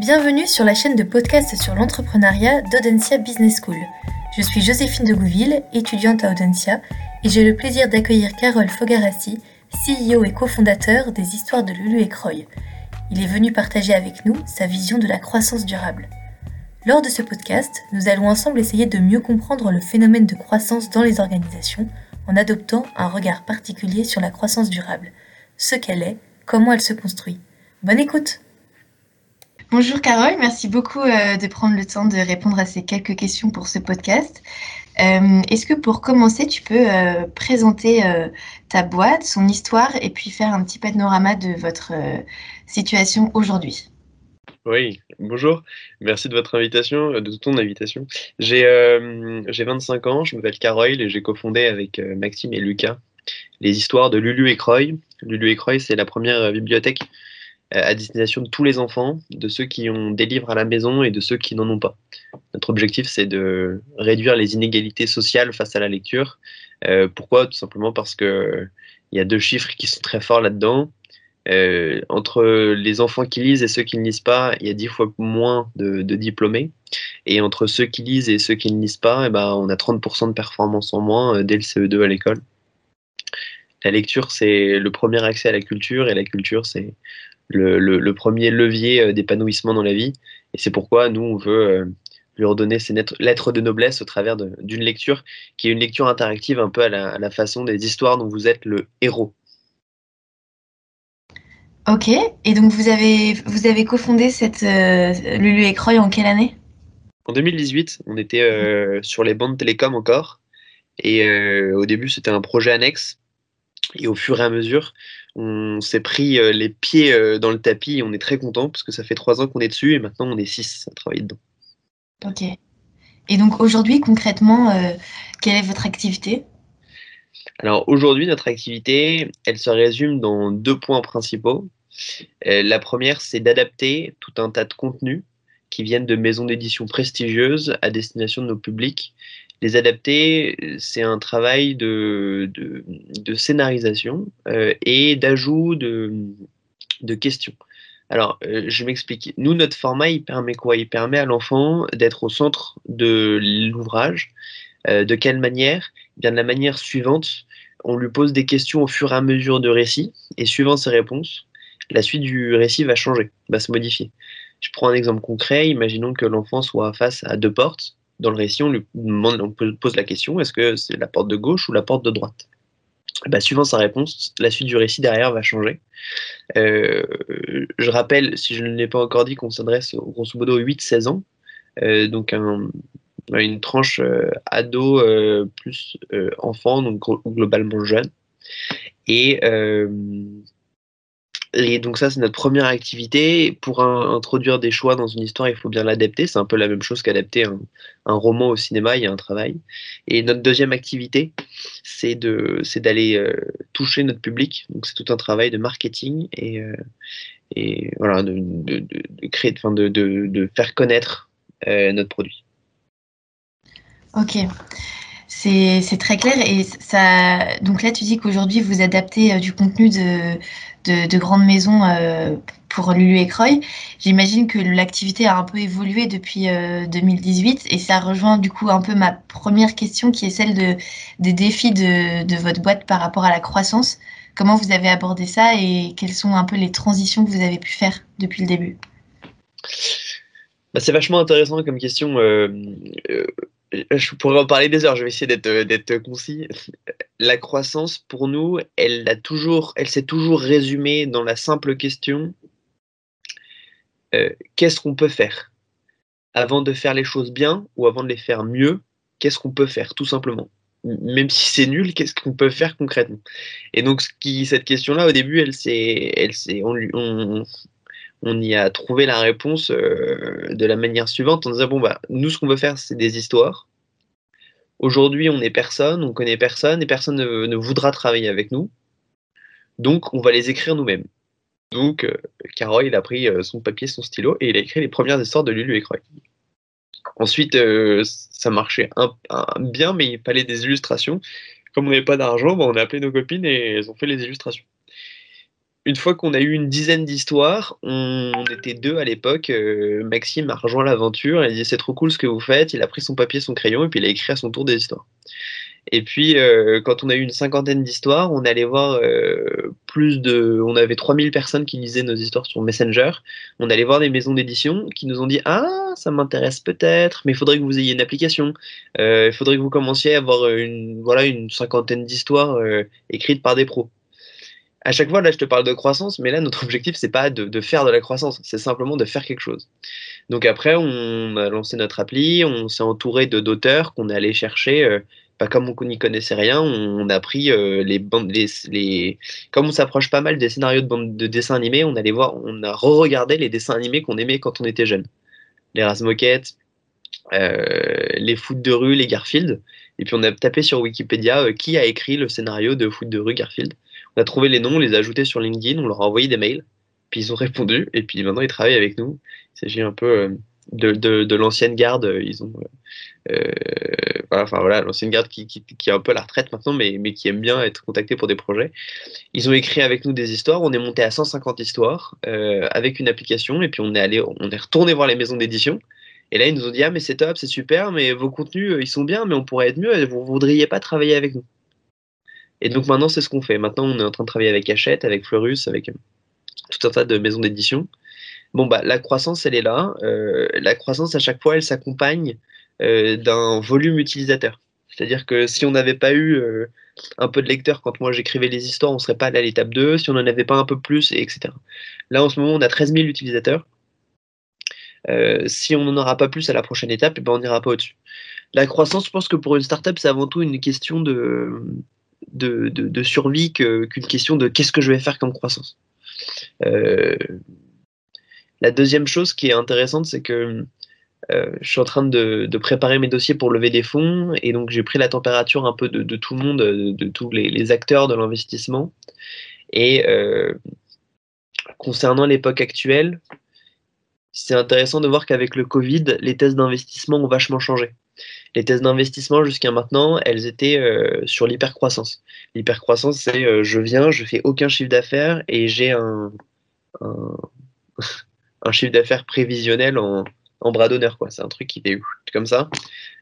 Bienvenue sur la chaîne de podcast sur l'entrepreneuriat d'Audencia Business School. Je suis Joséphine de Gouville, étudiante à Audencia, et j'ai le plaisir d'accueillir Carole Fogarassi, CEO et cofondateur des Histoires de Lulu et Croy. Il est venu partager avec nous sa vision de la croissance durable. Lors de ce podcast, nous allons ensemble essayer de mieux comprendre le phénomène de croissance dans les organisations en adoptant un regard particulier sur la croissance durable, ce qu'elle est, comment elle se construit. Bonne écoute Bonjour Carole, merci beaucoup euh, de prendre le temps de répondre à ces quelques questions pour ce podcast. Euh, est-ce que pour commencer, tu peux euh, présenter ta boîte, son histoire et puis faire un petit panorama de votre situation aujourd'hui? Oui, bonjour, merci de votre invitation, de ton invitation. J'ai 25 ans, je m'appelle Carole et j'ai cofondé avec Maxime et Lucas les histoires de Lulu et Croy. Lulu et Croy, c'est la première bibliothèque à destination de tous les enfants, de ceux qui ont des livres à la maison et de ceux qui n'en ont pas. Notre objectif, c'est de réduire les inégalités sociales face à la lecture. Euh, pourquoi? Tout simplement parce que il y a deux chiffres qui sont très forts là-dedans. Euh, entre les enfants qui lisent et ceux qui ne lisent pas, il y a dix fois moins de, diplômés. Et entre ceux qui lisent et ceux qui ne lisent pas, eh ben, on a 30% de performance en moins dès le CE2 à l'école. La lecture, c'est le premier accès à la culture, et la culture, c'est le, premier levier euh, d'épanouissement dans la vie. Et c'est pourquoi nous, on veut euh, lui redonner ses lettres de noblesse au travers d'une lecture qui est une lecture interactive un peu à la, façon des histoires dont vous êtes le héros. Ok, et donc vous avez, vous avez cofondé cette euh, Lulu et Croy en quelle année? En 2018, on était sur les bandes télécom encore. Et au début, c'était un projet annexe. Et au fur et à mesure, on s'est pris euh, les pieds euh, dans le tapis et on est très content parce que ça fait trois ans qu'on est dessus et maintenant on est six à travailler dedans. Ok. Et donc aujourd'hui, concrètement, euh, quelle est votre activité? Alors aujourd'hui, notre activité, elle se résume dans deux points principaux. la première, c'est d'adapter tout un tas de contenus qui viennent de maisons d'édition prestigieuses à destination de nos publics les adapter, c'est un travail de, scénarisation euh, et d'ajout de, de, questions. Alors, euh, je m'explique. Nous, notre format, il permet quoi? Il permet à l'enfant d'être au centre de l'ouvrage. Euh, de quelle manière? Eh Bien de la manière suivante. On lui pose des questions au fur et à mesure de récit, et suivant ses réponses, la suite du récit va changer, va se modifier. Je prends un exemple concret. Imaginons que l'enfant soit face à deux portes dans le récit, on lui demande, on pose la question est-ce que c'est la porte de gauche ou la porte de droite? Bah, Suivant sa réponse, la suite du récit derrière va changer. Euh, je rappelle, si je ne l'ai pas encore dit, qu'on s'adresse grosso modo aux 8-16 ans, euh, donc une tranche euh, ado plus enfant, donc globalement jeune. Et et donc ça, c'est notre première activité. Pour introduire des choix dans une histoire, il faut bien l'adapter. C'est un peu la même chose qu'adapter un, roman au cinéma, il y a un travail. Et notre deuxième activité, c'est d'aller euh, toucher notre public. Donc c'est tout un travail de marketing et, euh, voilà, de créer, enfin de, de, faire connaître euh, notre produit. Ok. C'est très clair et ça. Donc là, tu dis qu'aujourd'hui vous adaptez du contenu de, de, grandes maisons euh, pour Lulu et Croy. J'imagine que l'activité a un peu évolué depuis 2018 euh, et ça rejoint du coup un peu ma première question qui est celle de, des défis de, votre boîte par rapport à la croissance. Comment vous avez abordé ça et quelles sont un peu les transitions que vous avez pu faire depuis le début? Bah, C'est vachement intéressant comme question. Euh, je pourrais en parler des heures, je vais essayer d'être, euh, concis. La croissance, pour nous, elle, a toujours, elle s'est toujours résumée dans la simple question euh, qu'est-ce qu'on peut faire? Avant de faire les choses bien ou avant de les faire mieux, qu'est-ce qu'on peut faire, tout simplement? Même si c'est nul, qu'est-ce qu'on peut faire concrètement? Et donc, cette question-là, au début, elle elle on, on y a trouvé la réponse euh, de la manière suivante en disant bon bah nous ce qu'on veut faire c'est des histoires. Aujourd'hui on est personne, on connaît personne et personne ne, voudra travailler avec nous. Donc on va les écrire nous-mêmes. Donc euh, il a pris euh, son papier, son stylo et il a écrit les premières histoires de Lulu et Croix. Ensuite ça marchait bien mais il fallait des illustrations. Comme on n'avait pas d'argent, bah, on a appelé nos copines et elles ont fait les illustrations une fois qu'on a eu une dizaine d'histoires, on, était deux à l'époque. Maxime a rejoint l'aventure, il dit c'est trop cool ce que vous faites. Il a pris son papier, son crayon et puis il a écrit à son tour des histoires. Et puis, euh, quand on a eu une cinquantaine d'histoires, on allait voir euh, plus de. On avait 3000 personnes qui lisaient nos histoires sur Messenger. On allait voir des maisons d'édition qui nous ont dit Ah, ça m'intéresse peut-être, mais il faudrait que vous ayez une application. Euh, il faudrait que vous commenciez à avoir une, voilà, une cinquantaine d'histoires écrites par des pros. À chaque fois, là, je te parle de croissance, mais là, notre objectif, c'est pas de, faire de la croissance, c'est simplement de faire quelque chose. Donc après, on a lancé notre appli, on s'est entouré de d'auteurs qu'on est allé chercher pas comme on n'y connaissait rien, on, a pris euh, les bandes, les, comme on s'approche pas mal des scénarios de, bande, de dessins animés, on allait voir, on a re-regardé les dessins animés qu'on aimait quand on était jeune, les Razmoket, euh, les Foot de rue, les Garfield, et puis on a tapé sur Wikipédia euh, qui a écrit le scénario de Foot de rue Garfield. On a trouvé les noms, on les a ajoutés sur LinkedIn, on leur a envoyé des mails, puis ils ont répondu, et puis maintenant ils travaillent avec nous. Il s'agit un peu de, de l'ancienne garde, ils ont euh, voilà, l'ancienne garde qui, qui, qui, est un peu à la retraite maintenant, mais, mais qui aime bien être contacté pour des projets. Ils ont écrit avec nous des histoires. On est monté à 150 histoires euh, avec une application, et puis on est allé, on est retourné voir les maisons d'édition. Et là, ils nous ont dit ah mais c'est top, c'est super, mais vos contenus euh, ils sont bien, mais on pourrait être mieux. Vous voudriez pas travailler avec nous Et donc maintenant, c'est ce qu'on fait. Maintenant, on est en train de travailler avec Hachette, avec Fleurus, avec tout un tas de maisons d'édition. Bon bah la croissance, elle est là. la croissance à chaque fois, elle s'accompagne euh, d'un volume utilisateur. C'est-à-dire que si on n'avait pas eu euh, un peu de lecteurs quand moi j'écrivais les histoires, on ne serait pas allé à l'étape 2, si on n'en avait pas un peu plus, etc. Là, en ce moment, on a 13 000 utilisateurs. Euh, si on n'en aura pas plus à la prochaine étape, eh ben on n'ira pas au-dessus. La croissance, je pense que pour une startup, c'est avant tout une question de, de, survie qu'une question de qu'est-ce que je vais faire comme croissance. la deuxième chose qui est intéressante, c'est que euh, je suis en train de, préparer mes dossiers pour lever des fonds et donc j'ai pris la température un peu de, tout le monde, de, tous les, acteurs de l'investissement. Et euh, concernant l'époque actuelle, c'est intéressant de voir qu'avec le Covid, les thèses d'investissement ont vachement changé. Les thèses d'investissement jusqu'à maintenant, elles étaient euh, sur l'hypercroissance. L'hypercroissance, c'est je viens, je fais aucun chiffre d'affaires et j'ai un, un chiffre d'affaires prévisionnel en, en bras d'honneur. C'est un truc qui fait comme ça,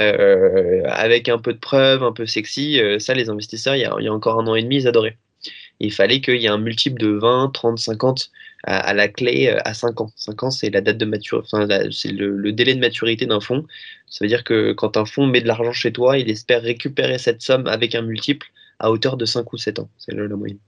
euh, avec un peu de preuves, un peu sexy. Euh, ça, les investisseurs, il y, a, encore un an et demi, ils adoraient. Il fallait qu'il y ait un multiple de 20, 30, 50 à, la clé euh, à 5 ans. 5 ans, c'est la date de maturité, c'est le, délai de maturité d'un fonds. Ça veut dire que quand un fonds met de l'argent chez toi, il espère récupérer cette somme avec un multiple à hauteur de 5 ou 7 ans. C'est la moyenne.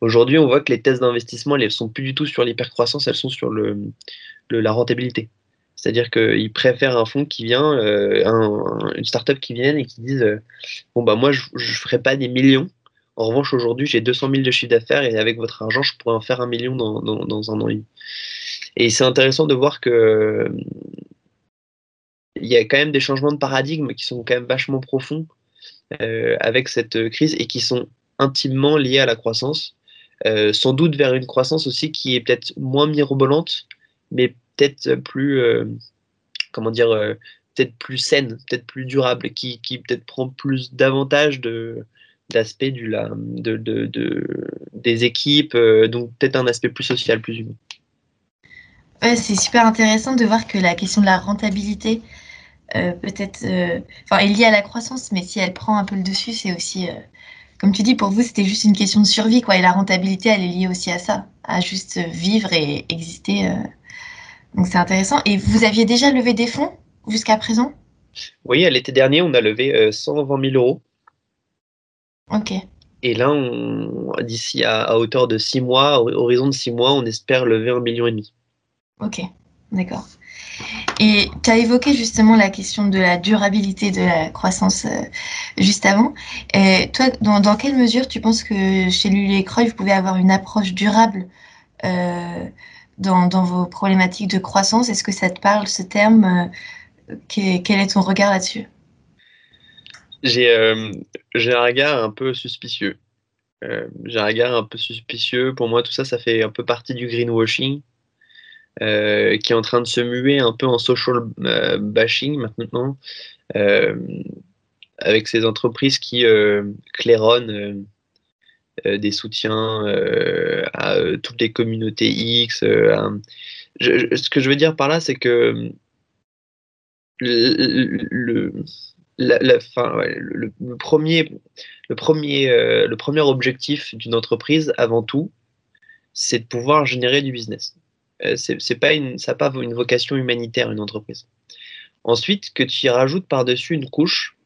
Aujourd'hui, on voit que les thèses d'investissement, elles ne sont plus du tout sur l'hypercroissance, elles sont sur le, la rentabilité. C'est-à-dire qu'ils préfèrent un fonds qui vient, euh, un, une startup qui vient et qui disent euh, Bon, bah, moi, je ne ferai pas des millions. En revanche, aujourd'hui, j'ai 200 000 de chiffre d'affaires et avec votre argent, je pourrais en faire un million dans, dans, un an et demi. Et c'est intéressant de voir que il y a quand même des changements de paradigme qui sont quand même vachement profonds euh, avec cette crise et qui sont intimement liés à la croissance. sans doute vers une croissance aussi qui est peut-être moins mirobolante, mais peut-être plus, euh, comment dire, euh, peut-être plus saine, peut-être plus durable, qui, qui peut-être prend plus davantage de du la, de, de, de, des équipes, euh, donc peut-être un aspect plus social, plus humain. Ouais, c'est super intéressant de voir que la question de la rentabilité peut-être, enfin, est liée à la croissance, mais si elle prend un peu le dessus, c'est aussi, comme tu dis, pour vous, c'était juste une question de survie, quoi. Et la rentabilité, elle est liée aussi à ça, à juste vivre et exister donc c'est intéressant. Et vous aviez déjà levé des fonds jusqu'à présent? Oui, à l'été dernier, on a levé 120 euh, 000 euros. Ok. Et là, d'ici à, hauteur de 6 mois, horizon de 6 mois, on espère lever un million et demi. Ok, d'accord. Et tu as évoqué justement la question de la durabilité de la croissance euh, juste avant. Et toi, dans, quelle mesure tu penses que chez Lully Croix, vous pouvez avoir une approche durable euh, dans, vos problématiques de croissance? Est-ce que ça te parle, ce terme euh, Quel est ton regard là-dessus? J'ai un regard un peu suspicieux. Euh, j'ai un regard un peu suspicieux. Pour moi, tout ça, ça fait un peu partie du greenwashing. qui est en train de se muer un peu en social bashing maintenant, avec ces entreprises qui claironnent des soutiens à toutes les communautés X. ce que je veux dire par là, c'est que le, la, fin, le, premier, le, premier, le premier objectif d'une entreprise, avant tout, c'est de pouvoir générer du business. Euh, c'est pas une, ça n'a pas une vocation humanitaire, une entreprise. Ensuite, que tu y rajoutes par-dessus une couche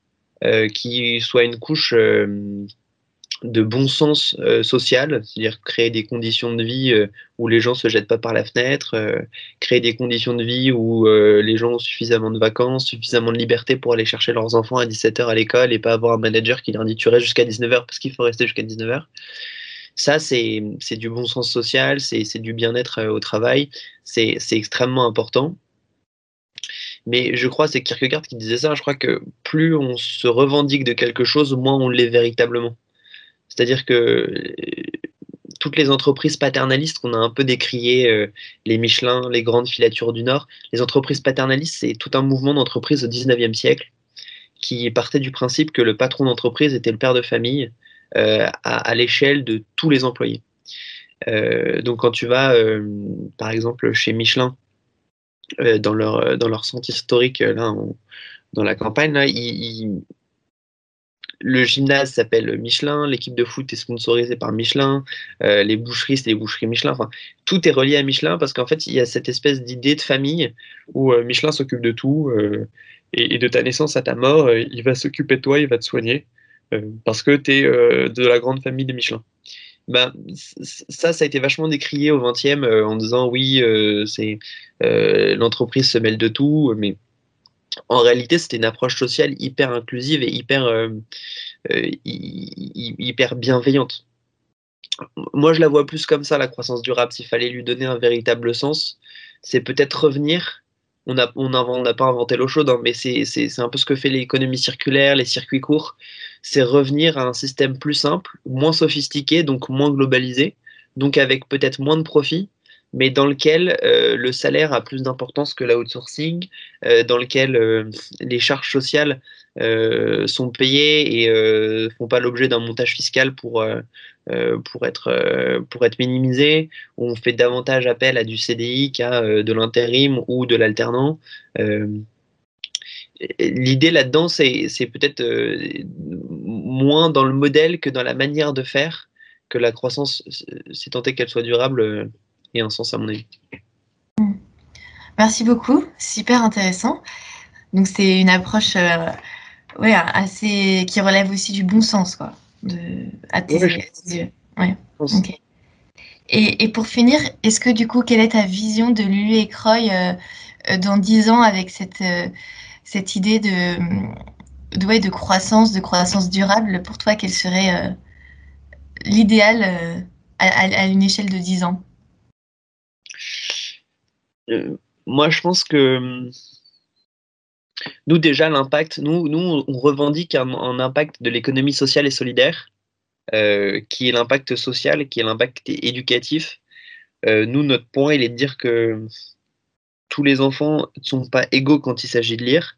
euh, qui soit une couche euh, de bon sens social, c'est-à-dire créer des conditions de vie où les gens se jettent pas par la fenêtre, créer des conditions de vie où les gens ont suffisamment de vacances, suffisamment de liberté pour aller chercher leurs enfants à 17h à l'école et pas avoir un manager qui leur dit tu restes jusqu'à 19h parce qu'il faut rester jusqu'à 19h. Ça, c'est du bon sens social, c'est du bien-être euh, au travail, c'est extrêmement important. Mais je crois, c'est Kierkegaard qui disait ça, je crois que plus on se revendique de quelque chose, moins on l'est véritablement. C'est-à-dire que euh, toutes les entreprises paternalistes qu'on a un peu décriées, euh, les Michelin, les grandes filatures du Nord, les entreprises paternalistes, c'est tout un mouvement d'entreprise au 19e siècle qui partait du principe que le patron d'entreprise était le père de famille euh, à, l'échelle de tous les employés. Donc quand tu vas, par exemple, chez Michelin, dans, leur, dans leur centre historique, là, dans la campagne, là, le gymnase s'appelle Michelin, l'équipe de foot est sponsorisée par Michelin, les boucheries, c'est les boucheries Michelin. Enfin, tout est relié à Michelin parce qu'en fait, il y a cette espèce d'idée de famille où Michelin s'occupe de tout et, de ta naissance à ta mort, il va s'occuper de toi, il va te soigner. Euh, parce que tu es euh, de la grande famille des Michelin. Ben, ça, ça a été vachement décrié au 20e euh, en disant oui, c'est l'entreprise se mêle de tout, mais en réalité, c'était une approche sociale hyper inclusive et hyper, hyper bienveillante. Moi, je la vois plus comme ça, la croissance durable. S'il fallait lui donner un véritable sens, c'est peut-être revenir on n'a on pas inventé l'eau chaude, hein, mais c'est un peu ce que fait l'économie circulaire, les circuits courts. C'est revenir à un système plus simple, moins sophistiqué, donc moins globalisé, donc avec peut-être moins de profits, mais dans lequel euh, le salaire a plus d'importance que l'outsourcing, euh, dans lequel euh, les charges sociales sont payées et ne font pas l'objet d'un montage fiscal pour, pour, être, pour être minimisées, où on fait davantage appel à du CDI qu'à de l'intérim ou de l'alternant. L'idée là-dedans, c'est peut-être moins dans le modèle que dans la manière de faire que la croissance, c'est tenter qu'elle soit durable, et un sens à mon avis. Hmm. Merci beaucoup, super intéressant. Donc c'est une approche euh, ouais, assez qui relève aussi du bon sens, quoi. De, à tes, yeux. Ouais. Et, et, pour finir, est-ce que du coup, quelle est ta vision de Lulu et Croy euh, euh, dans dix ans avec cette, cette idée de, de, de croissance, de croissance durable? Pour toi, quel serait l'idéal à, à, une échelle de 10 ans? Euh, moi, je pense que hum, nous, déjà, l'impact, nous, nous, on revendique un, impact de l'économie sociale et solidaire, euh, qui est l'impact social, qui est l'impact éducatif. Euh, nous, notre point, il est de dire que tous les enfants ne sont pas égaux quand il s'agit de lire,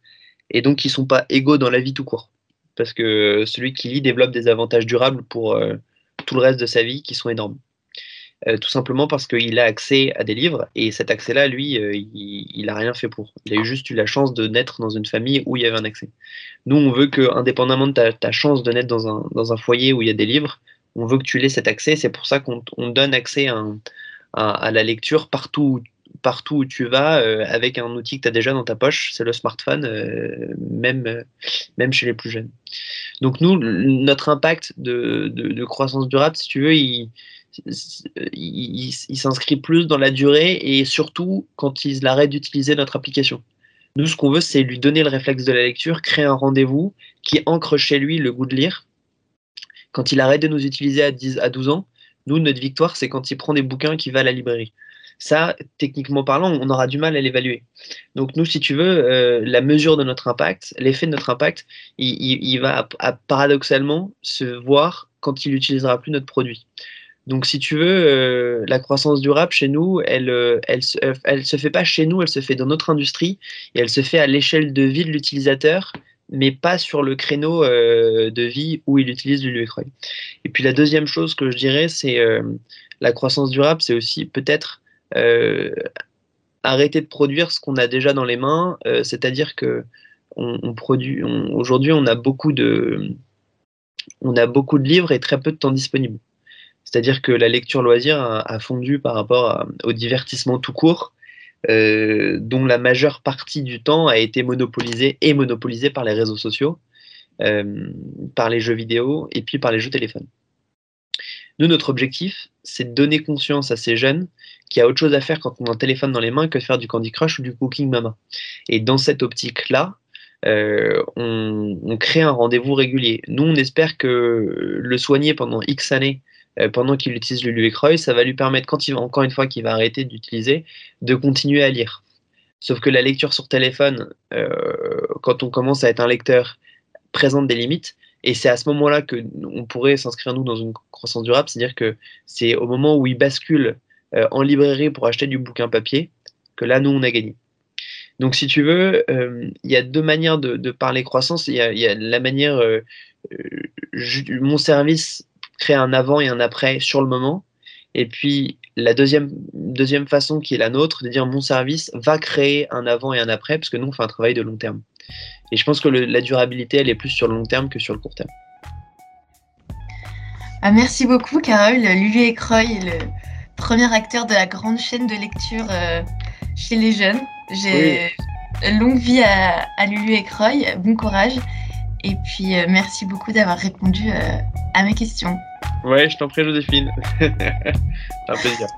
et donc ils ne sont pas égaux dans la vie tout court. Parce que celui qui lit développe des avantages durables pour tout le reste de sa vie qui sont énormes. Euh, tout simplement parce qu'il a accès à des livres et cet accès-là, lui, euh, il n'a rien fait pour. Il a juste eu la chance de naître dans une famille où il y avait un accès. Nous, on veut que, indépendamment de ta, chance de naître dans un, dans un, foyer où il y a des livres, on veut que tu aies cet accès. C'est pour ça qu'on donne accès à, à, la lecture partout, partout où tu vas euh, avec un outil que tu as déjà dans ta poche, c'est le smartphone, même, même chez les plus jeunes. Donc nous, notre impact de, de, de croissance durable, si tu veux, il, il, s'inscrit plus dans la durée et surtout quand il arrête d'utiliser notre application. Nous, ce qu'on veut, c'est lui donner le réflexe de la lecture, créer un rendez-vous qui ancre chez lui le goût de lire. Quand il arrête de nous utiliser à, 10, à 12 ans, nous, notre victoire, c'est quand il prend des bouquins qui va à la librairie. Ça, techniquement parlant, on aura du mal à l'évaluer. Donc nous, si tu veux, euh, la mesure de notre impact, l'effet de notre impact, il, va paradoxalement se voir quand il n'utilisera plus notre produit. Donc, si tu veux, euh, la croissance durable chez nous, elle, euh, elle, elle, se fait pas chez nous, elle se fait dans notre industrie et elle se fait à l'échelle de vie de l'utilisateur mais pas sur le créneau de vie où il utilise Lulu Écreuil. Et puis la deuxième chose que je dirais, c'est la croissance durable, c'est aussi peut-être arrêter de produire ce qu'on a déjà dans les mains, c'est-à-dire que on, produit aujourd'hui on a beaucoup de on a beaucoup de livres et très peu de temps disponible. C'est-à-dire que la lecture loisir a, fondu par rapport au divertissement tout court, euh, dont la majeure partie du temps a été monopolisée et monopolisée par les réseaux sociaux, euh, par les jeux vidéo et puis par les jeux téléphones. Nous, notre objectif, c'est de donner conscience à ces jeunes qu'il y a autre chose à faire quand on a un téléphone dans les mains que de faire du Candy Crush ou du Cooking Mama. Et dans cette optique-là, euh, on, crée un rendez-vous régulier. Nous, on espère que le soigner pendant X années, pendant qu'il utilise le Croix, ça va lui permettre, quand il va, encore une fois, qu'il va arrêter d'utiliser, de continuer à lire. Sauf que la lecture sur téléphone, euh, quand on commence à être un lecteur, présente des limites. Et c'est à ce moment-là que on pourrait s'inscrire nous dans une croissance durable, c'est-à-dire que c'est au moment où il bascule en librairie pour acheter du bouquin papier que là, nous, on a gagné. Donc, si tu veux, euh, il y a deux manières de, parler croissance. Il y, a, la manière, euh, euh, mon service crée un avant et un après sur le moment. Et puis, la deuxième, deuxième façon qui est la nôtre, de dire mon service va créer un avant et un après, parce que nous, on fait un travail de long terme. Et je pense que la durabilité, elle est plus sur le long terme que sur le court terme. Ah, merci beaucoup, Carole. Lulu Écreuil est le premier acteur de la grande chaîne de lecture chez les jeunes. J'ai longue vie à, Lulu et Croy, bon courage. Et puis euh, merci beaucoup d'avoir répondu euh, à mes questions. Ouais, je t'en prie Joséphine. un plaisir.